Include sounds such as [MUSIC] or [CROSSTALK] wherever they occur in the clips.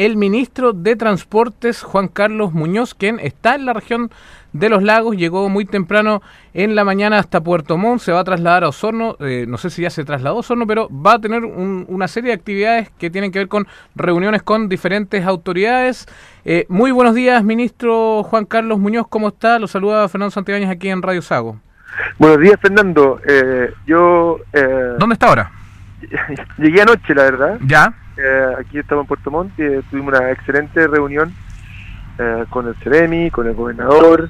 el ministro de Transportes, Juan Carlos Muñoz, quien está en la región de los lagos, llegó muy temprano en la mañana hasta Puerto Montt, se va a trasladar a Osorno, eh, no sé si ya se trasladó a Osorno, pero va a tener una serie de actividades que tienen que ver con reuniones con diferentes autoridades. Eh, muy buenos días, ministro Juan Carlos Muñoz, ¿cómo está? Lo saluda Fernando Santibáñez aquí en Radio Sago. Buenos días, Fernando. Eh, yo... ¿Dónde está ahora? [LAUGHS] Llegué anoche, la verdad. ¿Ya? Aquí estamos en Puerto Montt, tuvimos una excelente reunión con el CEREMI, con el gobernador,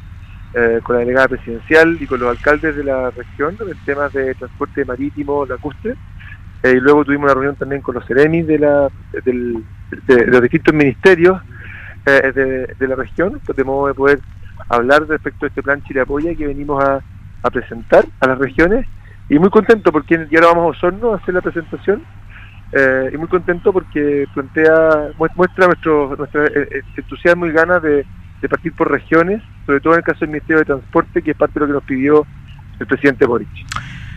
eh, con la delegada presidencial y con los alcaldes de la región en temas de transporte marítimo lacustre. Eh, y luego tuvimos una reunión también con los seremis de, la, de, los distintos ministerios eh, de, la región, de modo de poder hablar respecto a este plan Chile Apoya que venimos a, presentar a las regiones. Y muy contento porque ya ahora vamos a Osorno a hacer la presentación. Y muy contento porque plantea muestra nuestro, nuestro entusiasmo y ganas de, de partir por regiones, sobre todo en el caso del Ministerio de Transporte, que es parte de lo que nos pidió el presidente Boric.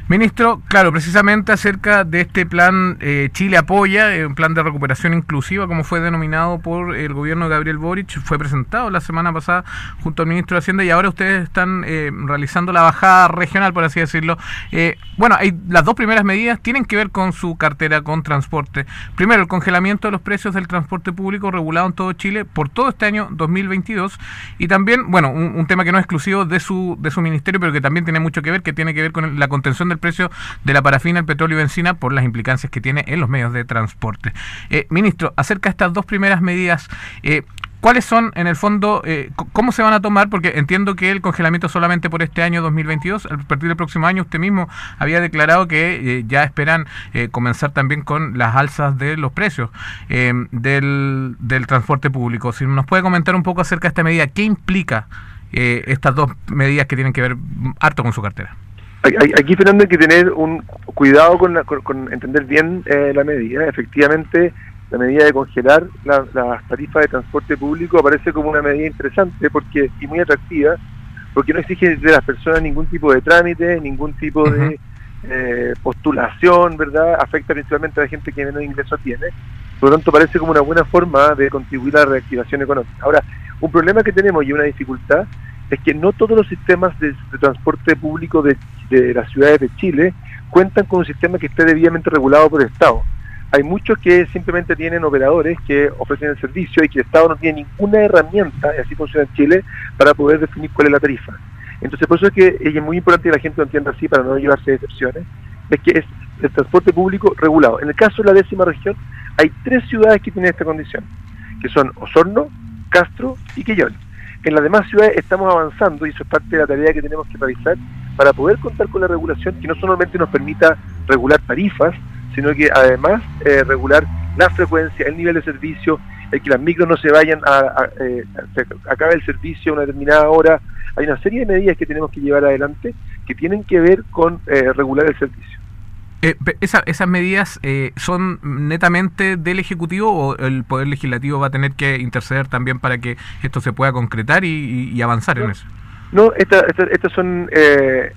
Ministro, claro, precisamente acerca de este plan eh, Chile apoya, eh, un plan de recuperación inclusiva, como fue denominado por el gobierno de Gabriel Boric, fue presentado la semana pasada junto al ministro de Hacienda y ahora ustedes están eh, realizando la bajada regional, por así decirlo. bueno, hay, las dos primeras medidas tienen que ver con su cartera con transporte. Primero, el congelamiento de los precios del transporte público regulado en todo Chile por todo este año 2022 y también, bueno, un, un tema que no es exclusivo de su, de su ministerio, pero que también tiene mucho que ver, que tiene que ver con la contención de el precio de la parafina, el petróleo y benzina por las implicancias que tiene en los medios de transporte. Eh, ministro, acerca de estas dos primeras medidas, eh, ¿Cuáles son, en el fondo, eh, cómo se van a tomar? Porque entiendo que el congelamiento solamente por este año 2022, a partir del próximo año, usted mismo había declarado que ya esperan comenzar también con las alzas de los precios del, del, transporte público. Si nos puede comentar un poco acerca de esta medida, ¿qué implica estas dos medidas que tienen que ver harto con su cartera? Aquí, Fernando, hay que tener un cuidado con, entender bien eh, la medida. Efectivamente, la medida de congelar las tarifas de transporte público aparece como una medida interesante porque y muy atractiva, porque no exige de las personas ningún tipo de trámite, ningún tipo de eh, postulación, ¿verdad? Afecta principalmente a la gente que menos ingresos tiene. Por lo tanto, parece como una buena forma de contribuir a la reactivación económica. Ahora, un problema que tenemos y una dificultad es que no todos los sistemas de, transporte público de, las ciudades de Chile cuentan con un sistema que esté debidamente regulado por el Estado. Hay muchos que simplemente tienen operadores que ofrecen el servicio y que el Estado no tiene ninguna herramienta, y así funciona en Chile, para poder definir cuál es la tarifa. Entonces, por eso es que es muy importante que la gente lo entienda así para no llevarse decepciones, es que es el transporte público regulado. En el caso de la décima región, hay tres ciudades que tienen esta condición, que son Osorno, Castro y Quillón. En las demás ciudades estamos avanzando y eso es parte de la tarea que tenemos que realizar para poder contar con la regulación que no solamente nos permita regular tarifas, sino que además eh, regular la frecuencia, el nivel de servicio, el que las micros no se vayan a, eh, acabe el servicio a una determinada hora. Hay una serie de medidas que tenemos que llevar adelante que tienen que ver con eh, regular el servicio. Eh, ¿Esas medidas eh, son netamente del Ejecutivo o el Poder Legislativo va a tener que interceder también para que esto se pueda concretar y, avanzar en eso? No, estas son eh,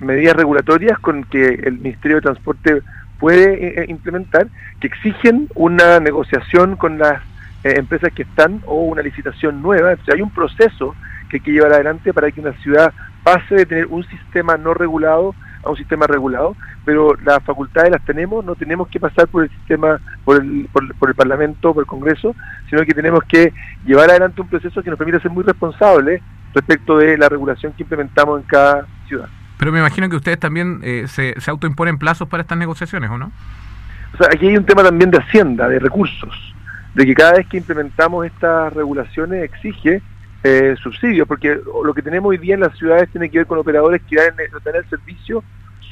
medidas regulatorias con que el Ministerio de Transporte puede implementar, que exigen una negociación con las empresas que están o una licitación nueva. O hay un proceso que hay que llevar adelante para que una ciudad pase de tener un sistema no regulado a un sistema regulado, pero las facultades las tenemos, no tenemos que pasar por el sistema, por el, por, el Parlamento, por el Congreso, sino que tenemos que llevar adelante un proceso que nos permita ser muy responsables respecto de la regulación que implementamos en cada ciudad. Pero me imagino que ustedes también eh, se, se autoimponen plazos para estas negociaciones, ¿o no? O sea, aquí hay un tema también de hacienda, de recursos, de que cada vez que implementamos estas regulaciones exige eh, subsidios, porque lo que tenemos hoy día en las ciudades tiene que ver con operadores que dan el servicio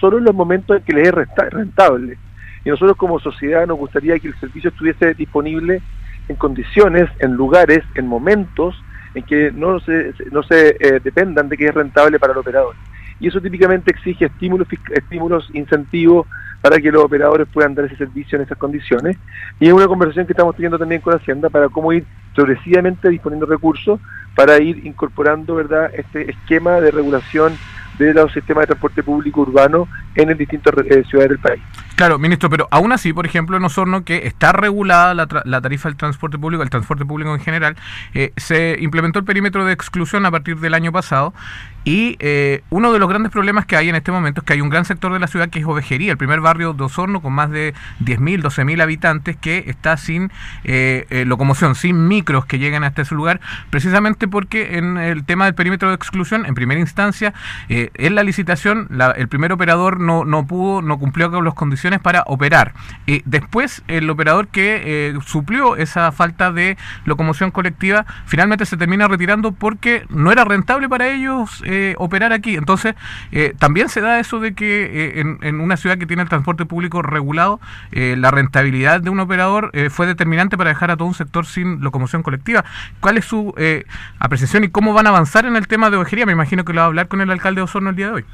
solo en los momentos en que les es rentable. Y nosotros como sociedad nos gustaría que el servicio estuviese disponible en condiciones, en lugares, en momentos en que no se, no se eh, dependan de que es rentable para el operador. Y eso típicamente exige estímulos, estímulos, incentivos para que los operadores puedan dar ese servicio en esas condiciones. Y es una conversación que estamos teniendo también con Hacienda para cómo ir progresivamente disponiendo recursos para ir incorporando verdad este esquema de regulación de los sistemas de transporte público urbano en las distintas eh, ciudades del país. Claro, ministro, pero aún así, por ejemplo, en Osorno, que está regulada la, tarifa del transporte público, el transporte público en general, eh, se implementó el perímetro de exclusión a partir del año pasado y eh, uno de los grandes problemas que hay en este momento es que hay un gran sector de la ciudad que es Ovejería, el primer barrio de Osorno con más de 10.000, 12.000 habitantes que está sin eh, eh, locomoción, sin micros que lleguen hasta ese lugar, precisamente porque en el tema del perímetro de exclusión, en primera instancia, en la licitación, el primer operador no, no pudo, no cumplió con las condiciones para operar. después, el operador que suplió esa falta de locomoción colectiva, finalmente se termina retirando porque no era rentable para ellos. Eh, operar aquí. Entonces, eh, también se da eso de que eh, en, una ciudad que tiene el transporte público regulado, la rentabilidad de un operador fue determinante para dejar a todo un sector sin locomoción colectiva. ¿Cuál es su apreciación y cómo van a avanzar en el tema de ovejería? Me imagino que lo va a hablar con el alcalde de Osorno el día de hoy.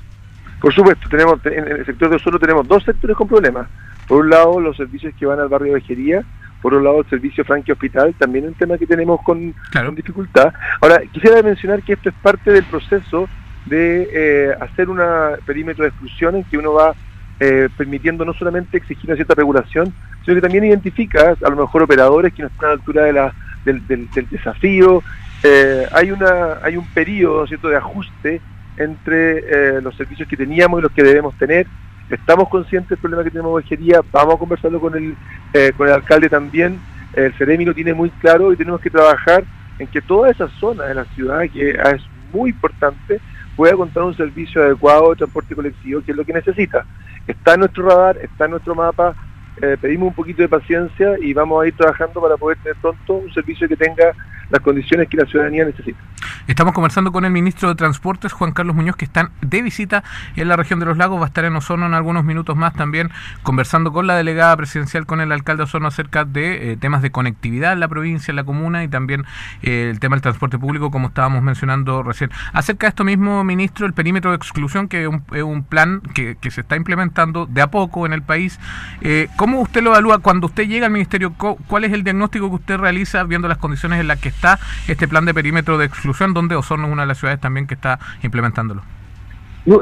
Por supuesto, tenemos en el sector de Osorno tenemos dos sectores con problemas. Por un lado, los servicios que van al barrio de ovejería, por un lado el servicio Franque Hospital, también un tema que tenemos con, dificultad. Ahora, quisiera mencionar que esto es parte del proceso de eh, hacer un perímetro de exclusión en que uno va eh, permitiendo no solamente exigir una cierta regulación, sino que también identifica a lo mejor operadores que no están a la altura de la, del, desafío. Eh, hay, una, hay un periodo ¿cierto? de ajuste entre los servicios que teníamos y los que debemos tener estamos conscientes del problema que tenemos en Ovejería, vamos a conversarlo con el, eh, con el alcalde también, el Ceremi lo tiene muy claro y tenemos que trabajar en que toda esa zona de la ciudad, que es muy importante, pueda contar un servicio adecuado de transporte colectivo, que es lo que necesita. Está en nuestro radar, está en nuestro mapa, eh, pedimos un poquito de paciencia y vamos a ir trabajando para poder tener pronto un servicio que tenga las condiciones que la ciudadanía necesita. Estamos conversando con el ministro de Transportes, Juan Carlos Muñoz, que están de visita en la región de los lagos. Va a estar en Osorno en algunos minutos más también conversando con la delegada presidencial, con el alcalde de Osorno acerca de eh, temas de conectividad en la provincia, en la comuna y también eh, el tema del transporte público, como estábamos mencionando recién. Acerca de esto mismo, ministro, el perímetro de exclusión, que es un, plan que, se está implementando de a poco en el país. Eh, ¿Cómo usted lo evalúa cuando usted llega al ministerio? ¿Cuál es el diagnóstico que usted realiza viendo las condiciones en las que está este plan de perímetro de exclusión, donde Osorno es una de las ciudades también que está implementándolo?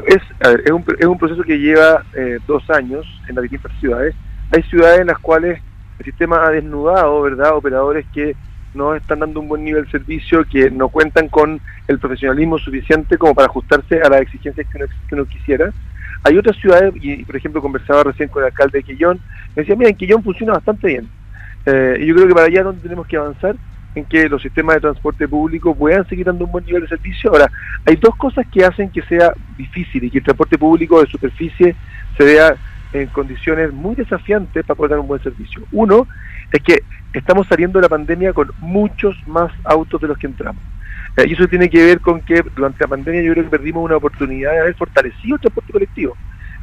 es, es, un, es un proceso que lleva eh, dos años en las distintas ciudades. Hay ciudades en las cuales el sistema ha desnudado, ¿verdad? Operadores que no están dando un buen nivel de servicio, que no cuentan con el profesionalismo suficiente como para ajustarse a las exigencias que uno, quisiera. Hay otras ciudades, y por ejemplo conversaba recién con el alcalde de Quillón, me decía, mira, en Quillón funciona bastante bien. Eh, y yo creo que para allá es donde tenemos que avanzar en que los sistemas de transporte público puedan seguir dando un buen nivel de servicio. Ahora, hay dos cosas que hacen que sea difícil y que el transporte público de superficie se vea en condiciones muy desafiantes para poder dar un buen servicio. Uno es que estamos saliendo de la pandemia con muchos más autos de los que entramos. Eh, y eso tiene que ver con que durante la pandemia yo creo que perdimos una oportunidad de haber fortalecido el transporte colectivo.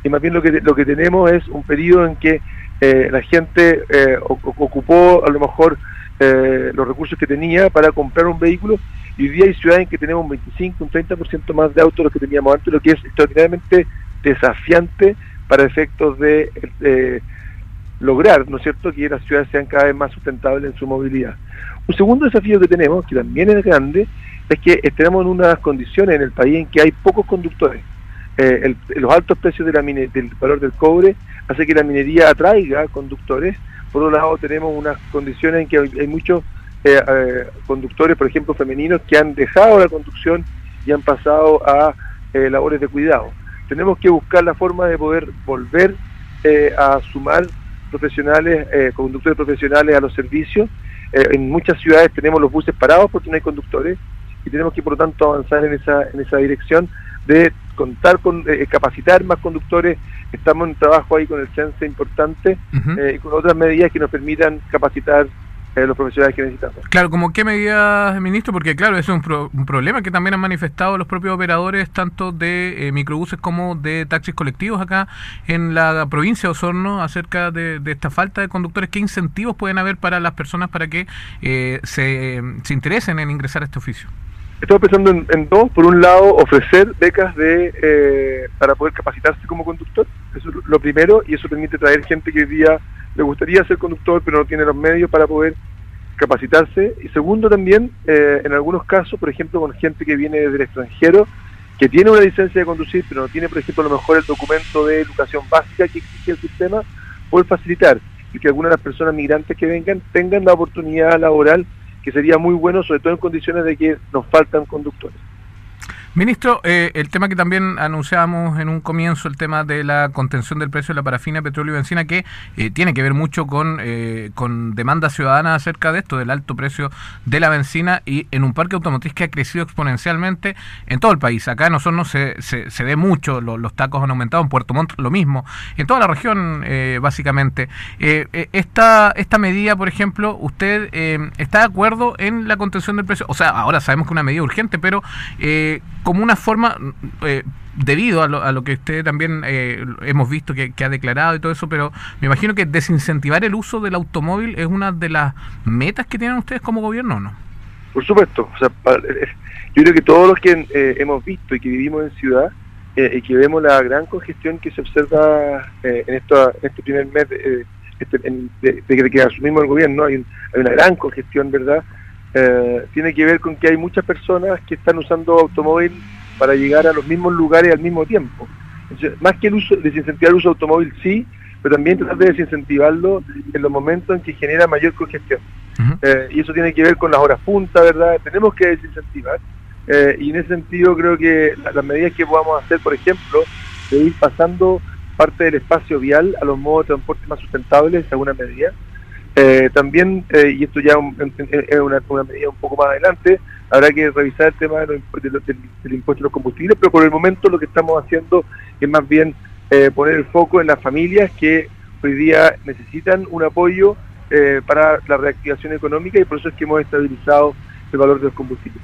Y más bien lo que, lo que tenemos es un periodo en que eh, la gente eh, ocupó a lo mejor eh, los recursos que tenía para comprar un vehículo y hoy día hay ciudades en que tenemos un 25, un 30% más de autos de los que teníamos antes, lo que es extraordinariamente desafiante para efectos de lograr, ¿no es cierto?, que las ciudades sean cada vez más sustentables en su movilidad. Un segundo desafío que tenemos, que también es grande, es que tenemos unas condiciones en el país en que hay pocos conductores. Eh, los altos precios de la del valor del cobre hace que la minería atraiga conductores por otro lado, tenemos unas condiciones en que hay, muchos eh, eh, conductores, por ejemplo, femeninos, que han dejado la conducción y han pasado a eh, labores de cuidado. Tenemos que buscar la forma de poder volver a sumar profesionales, conductores profesionales a los servicios. en muchas ciudades tenemos los buses parados porque no hay conductores y tenemos que, por lo tanto, avanzar en esa, en esa dirección de contar con capacitar más conductores estamos en trabajo ahí con el CENSE importante eh, y con otras medidas que nos permitan capacitar eh, los profesionales que necesitamos. Claro, ¿como qué medidas, ministro? Porque claro, eso es un, problema que también han manifestado los propios operadores, tanto de eh, microbuses como de taxis colectivos acá en la provincia de Osorno, acerca de, esta falta de conductores. ¿Qué incentivos pueden haber para las personas para que se, se interesen en ingresar a este oficio? Estamos pensando en, dos. Por un lado, ofrecer becas de eh, para poder capacitarse como conductor. Eso es lo primero y eso permite traer gente que hoy día le gustaría ser conductor pero no tiene los medios para poder capacitarse. Y segundo también, eh, en algunos casos, por ejemplo, con gente que viene del extranjero, que tiene una licencia de conducir pero no tiene, por ejemplo, a lo mejor el documento de educación básica que exige el sistema, poder facilitar y que algunas de las personas migrantes que vengan tengan la oportunidad laboral que sería muy bueno, sobre todo en condiciones de que nos faltan conductores. Ministro, eh, el tema que también anunciábamos en un comienzo, el tema de la contención del precio de la parafina, petróleo y benzina, que eh, tiene que ver mucho con, eh, con demanda ciudadana acerca de esto, del alto precio de la benzina y en un parque automotriz que ha crecido exponencialmente en todo el país. Acá en Osorno se, se, se ve mucho, los tacos han aumentado, en Puerto Montt lo mismo, en toda la región básicamente. esta, esta medida, por ejemplo, ¿usted está de acuerdo en la contención del precio? O sea, ahora sabemos que es una medida urgente, pero como una forma, eh, debido a lo, a lo, que usted también eh, hemos visto que, ha declarado y todo eso, pero me imagino que desincentivar el uso del automóvil es una de las metas que tienen ustedes como gobierno, ¿no? Por supuesto, o sea, eh, yo creo que todos los que hemos visto y que vivimos en ciudad y que vemos la gran congestión que se observa en, esto, este primer mes de, este, de, que asumimos el gobierno, hay, hay una gran congestión, ¿verdad? Eh, tiene que ver con que hay muchas personas que están usando automóvil para llegar a los mismos lugares al mismo tiempo. más que el uso, desincentivar el uso de automóvil sí, pero también tratar de desincentivarlo en los momentos en que genera mayor congestión. Eh, y eso tiene que ver con las horas punta, ¿verdad? Tenemos que desincentivar. Eh, y en ese sentido creo que las medidas que podamos hacer, por ejemplo, de ir pasando parte del espacio vial a los modos de transporte más sustentables, en alguna medida, eh, también, eh, y esto ya es una, medida un poco más adelante, habrá que revisar el tema del, impuesto a los combustibles, pero por el momento lo que estamos haciendo es más bien eh, poner el foco en las familias que hoy día necesitan un apoyo para la reactivación económica y por eso es que hemos estabilizado el valor de los combustibles.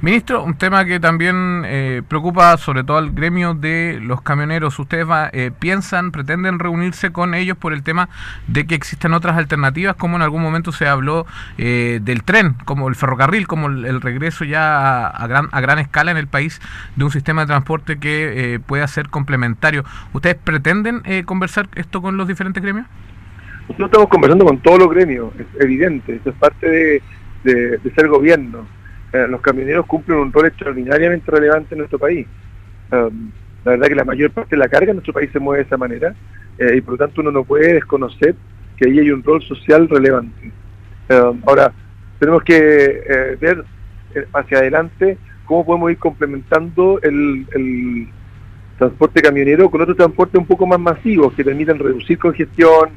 Ministro, un tema que también eh, preocupa sobre todo al gremio de los camioneros. ¿Ustedes eh, piensan, pretenden reunirse con ellos por el tema de que existen otras alternativas, como en algún momento se habló eh, del tren, como el ferrocarril, como el, regreso ya a, gran, a gran escala en el país de un sistema de transporte que pueda ser complementario? ¿Ustedes pretenden conversar esto con los diferentes gremios? Nosotros estamos conversando con todos los gremios, es evidente, eso es parte de ser gobierno eh, los camioneros cumplen un rol extraordinariamente relevante en nuestro país. La verdad que la mayor parte de la carga en nuestro país se mueve de esa manera eh, y por lo tanto uno no puede desconocer que ahí hay un rol social relevante. Ahora, tenemos que eh, ver hacia adelante cómo podemos ir complementando el, el, transporte camionero con otros transportes un poco más masivos que permitan reducir congestión,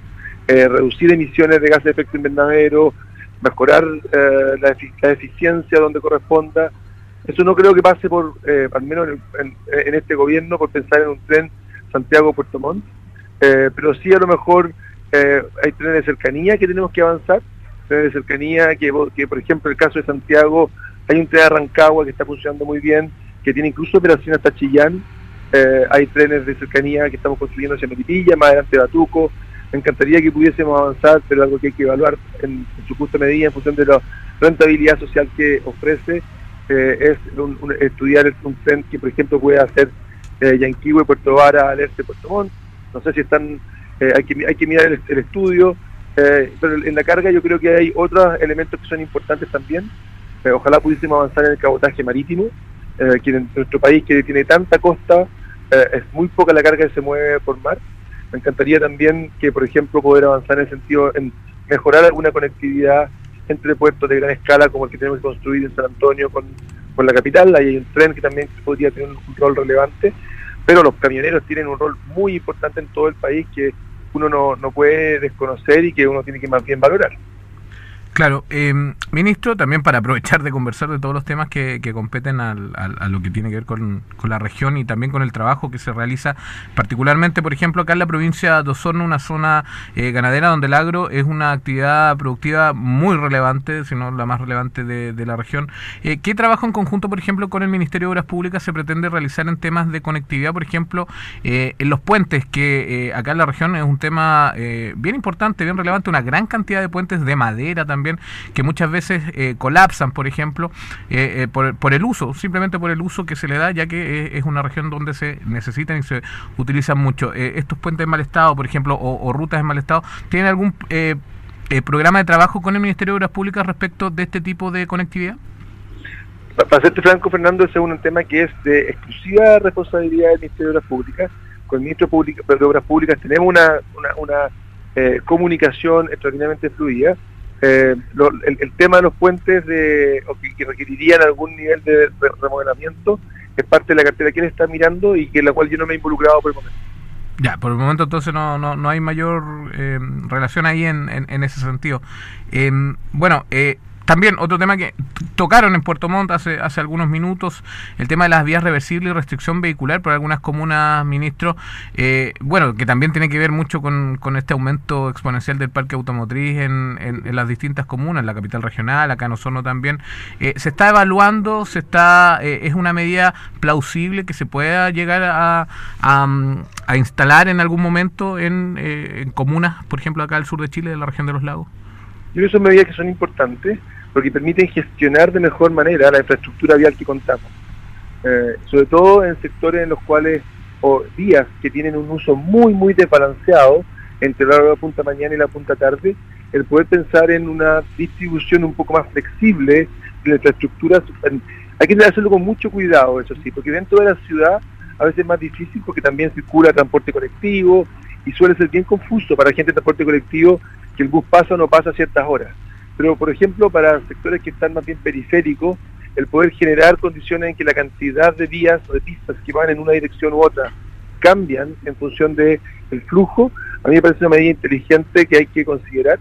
reducir emisiones de gases de efecto invernadero, mejorar eh, la, eficiencia donde corresponda. Eso no creo que pase por, eh, al menos en, este gobierno, por pensar en un tren Santiago-Puerto Montt, eh, pero sí a lo mejor hay trenes de cercanía que tenemos que avanzar, trenes de cercanía que, por ejemplo, en el caso de Santiago, hay un tren de Rancagua que está funcionando muy bien, que tiene incluso operación hasta Chillán, hay trenes de cercanía que estamos construyendo hacia Melipilla, más adelante Batuco, me encantaría que pudiésemos avanzar, pero algo que hay que evaluar en, su justa medida en función de la rentabilidad social que ofrece, eh, es estudiar un tren que, por ejemplo, puede hacer eh, Yanquihue, Puerto Vara, Alerce, Puerto Montt. No sé si están, eh, hay, que, hay que mirar el, estudio, eh, pero en la carga yo creo que hay otros elementos que son importantes también. ojalá pudiésemos avanzar en el cabotaje marítimo, que en nuestro país que tiene tanta costa, es muy poca la carga que se mueve por mar. Me encantaría también que, por ejemplo, poder avanzar en el sentido en mejorar alguna conectividad entre puertos de gran escala como el que tenemos que construir en San Antonio con, la capital. Ahí hay un tren que también podría tener un rol relevante, pero los camioneros tienen un rol muy importante en todo el país que uno no, no puede desconocer y que uno tiene que más bien valorar. Claro, eh, ministro, también para aprovechar de conversar de todos los temas que, que competen al, a lo que tiene que ver con, la región y también con el trabajo que se realiza, particularmente, por ejemplo, acá en la provincia de Osorno, una zona eh, ganadera donde el agro es una actividad productiva muy relevante, si no la más relevante de, de la región. Eh, ¿Qué trabajo en conjunto, por ejemplo, con el Ministerio de Obras Públicas se pretende realizar en temas de conectividad, por ejemplo, eh, en los puentes, que acá en la región es un tema bien importante, bien relevante, una gran cantidad de puentes de madera también que muchas veces eh, colapsan, por ejemplo, eh, eh, por, el uso, simplemente por el uso que se le da, ya que es una región donde se necesitan y se utilizan mucho. estos puentes en mal estado, por ejemplo, o, rutas en mal estado, ¿tienen algún programa de trabajo con el Ministerio de Obras Públicas respecto de este tipo de conectividad? Para serte franco, Fernando, ese es un tema que es de exclusiva responsabilidad del Ministerio de Obras Públicas con el ministro de Obras Públicas tenemos una, una, eh, comunicación extraordinariamente fluida. Eh, el, tema de los puentes de, que, requerirían algún nivel de remodelamiento es parte de la cartera que él está mirando y que la cual yo no me he involucrado por el momento. Ya, por el momento entonces no, no, no hay mayor eh, relación ahí en, en, ese sentido. bueno, eh, también otro tema que tocaron en Puerto Montt hace, hace algunos minutos, el tema de las vías reversibles y restricción vehicular por algunas comunas, ministro, eh, bueno, que también tiene que ver mucho con, este aumento exponencial del parque automotriz en, en, las distintas comunas, la capital regional, acá en Osorno también. Eh, ¿Se está evaluando, se está eh, es una medida plausible que se pueda llegar a, a, instalar en algún momento en, en comunas, por ejemplo, acá al sur de Chile, de la región de los lagos? Yo creo que son medidas que son importantes porque permiten gestionar de mejor manera la infraestructura vial que contamos. Eh, sobre todo en sectores en los cuales, o días que tienen un uso muy, muy desbalanceado entre la hora de la punta mañana y la punta tarde, el poder pensar en una distribución un poco más flexible de la infraestructura. Hay que hacerlo con mucho cuidado, eso sí, porque dentro de la ciudad a veces es más difícil porque también circula transporte colectivo y suele ser bien confuso para gente de transporte colectivo que el bus pasa o no pasa a ciertas horas. Pero, por ejemplo, para sectores que están más bien periféricos, el poder generar condiciones en que la cantidad de vías o de pistas que van en una dirección u otra cambian en función del el flujo, a mí me parece una medida inteligente que hay que considerar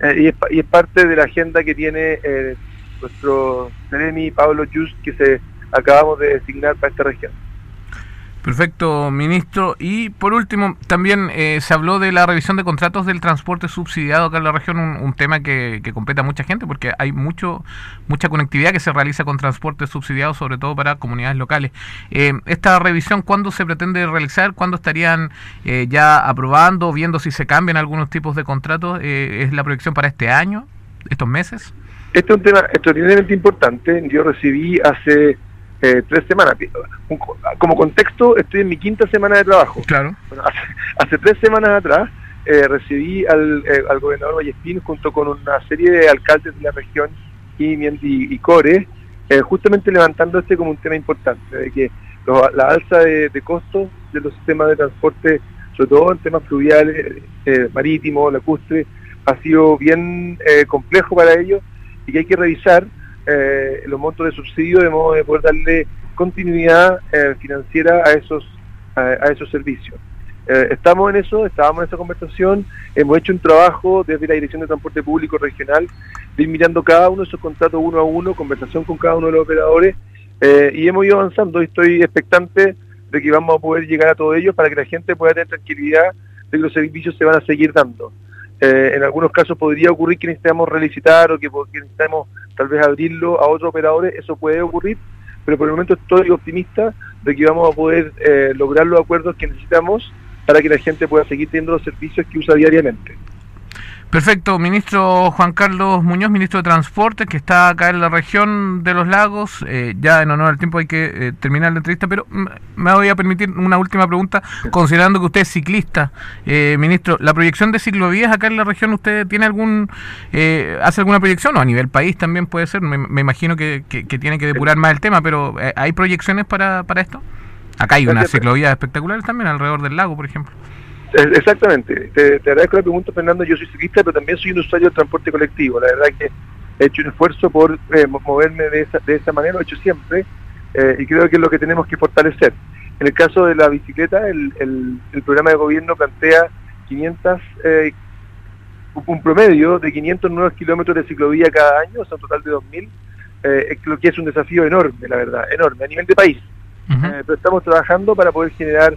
eh, y, es, parte de la agenda que tiene eh, nuestro Seremi Pablo Just que se acabamos de designar para esta región. Perfecto, ministro. Y por último, también eh, se habló de la revisión de contratos del transporte subsidiado acá en la región, un, tema que, que, compete a mucha gente porque hay mucho mucha conectividad que se realiza con transporte subsidiado, sobre todo para comunidades locales. Eh, ¿Esta revisión cuándo se pretende realizar? ¿Cuándo estarían eh, ya aprobando, viendo si se cambian algunos tipos de contratos? ¿Es la proyección para este año, estos meses? Este es un tema extraordinariamente importante. Yo recibí hace eh, tres semanas. Como contexto, estoy en mi quinta semana de trabajo. Claro. hace, tres semanas atrás eh, recibí al, eh, al gobernador Vallespín junto con una serie de alcaldes de la región y, y, Core, justamente levantando este como un tema importante, de que la alza de, costos de los sistemas de transporte, sobre todo en temas fluviales, marítimos, lacustres, ha sido bien complejo para ellos y que hay que revisar eh, los montos de subsidio de modo de poder darle continuidad eh, financiera a esos, a, esos servicios. Eh, estamos en eso, estábamos en esa conversación, hemos hecho un trabajo desde la Dirección de Transporte Público Regional de cada uno de esos contratos uno a uno, conversación con cada uno de los operadores y hemos ido avanzando y estoy expectante de que vamos a poder llegar a todos ellos para que la gente pueda tener tranquilidad de que los servicios se van a seguir dando. En algunos casos podría ocurrir que necesitamos relicitar o que, que necesitamos tal vez abrirlo a otros operadores, eso puede ocurrir, pero por el momento estoy optimista de que vamos a poder eh, lograr los acuerdos que necesitamos para que la gente pueda seguir teniendo los servicios que usa diariamente. Perfecto, ministro Juan Carlos Muñoz, ministro de Transporte, que está acá en la región de los lagos. Eh, ya en honor al tiempo hay que eh, terminar la entrevista, pero me voy a permitir una última pregunta, considerando que usted es ciclista. Eh, ministro, ¿la proyección de ciclovías acá en la región, usted tiene algún, hace alguna proyección? O a nivel país también puede ser, me, imagino que, tiene que depurar más el tema, pero ¿hay proyecciones para, para esto? Acá hay unas ciclovías espectaculares también alrededor del lago, por ejemplo. Exactamente. Te, agradezco la pregunta, Fernando. Yo soy ciclista, pero también soy un usuario del transporte colectivo. La verdad que he hecho un esfuerzo por eh, moverme de esa, de esa manera, lo he hecho siempre, eh, y creo que es lo que tenemos que fortalecer. En el caso de la bicicleta, el, el, programa de gobierno plantea 500, eh, un promedio de 500 nuevos kilómetros de ciclovía cada año, o sea, un total de 2.000, eh, lo que es un desafío enorme, la verdad, enorme, a nivel de país. pero estamos trabajando para poder generar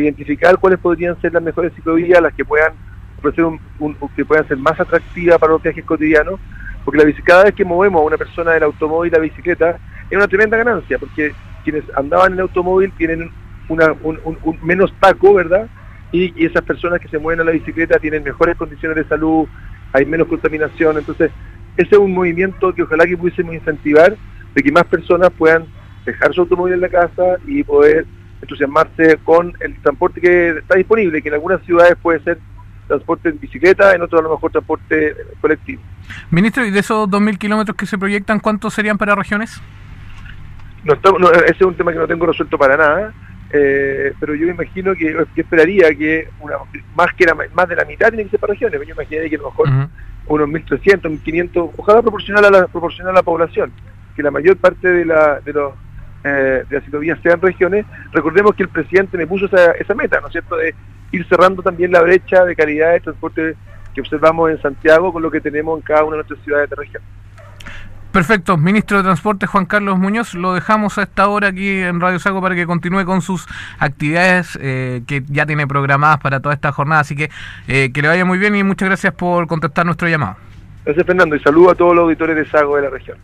identificar cuáles podrían ser las mejores ciclovías, las que puedan ofrecer un, que puedan ser más atractivas para los viajes cotidianos, porque la cada vez que movemos a una persona del automóvil a la bicicleta es una tremenda ganancia, porque quienes andaban en el automóvil tienen una, un, menos taco, ¿verdad? Y, esas personas que se mueven a la bicicleta tienen mejores condiciones de salud, hay menos contaminación, entonces ese es un movimiento que ojalá que pudiésemos incentivar de que más personas puedan dejar su automóvil en la casa y poder entusiasmarse con el transporte que está disponible, que en algunas ciudades puede ser transporte en bicicleta, en otros a lo mejor transporte colectivo. Ministro, ¿y de esos 2.000 kilómetros que se proyectan, cuántos serían para regiones? No, ese es un tema que no tengo resuelto para nada. eh, pero yo me imagino que, yo esperaría que una, más que la, más de la mitad tiene que ser para regiones, yo imaginaría que a lo mejor unos 1.300, 1.500, ojalá proporcional a la proporcional a la población, que la mayor parte de, la, de los eh, de las ciclovías sean regiones, recordemos que el presidente me puso esa, esa meta, ¿no es cierto?, de ir cerrando también la brecha de calidad de transporte que observamos en Santiago con lo que tenemos en cada una de nuestras ciudades de región. Perfecto, ministro de Transporte Juan Carlos Muñoz, lo dejamos a esta hora aquí en Radio Sago para que continúe con sus actividades eh, que ya tiene programadas para toda esta jornada, así que eh, que le vaya muy bien y muchas gracias por contestar nuestro llamado. Gracias Fernando y saludo a todos los auditores de Sago de la región.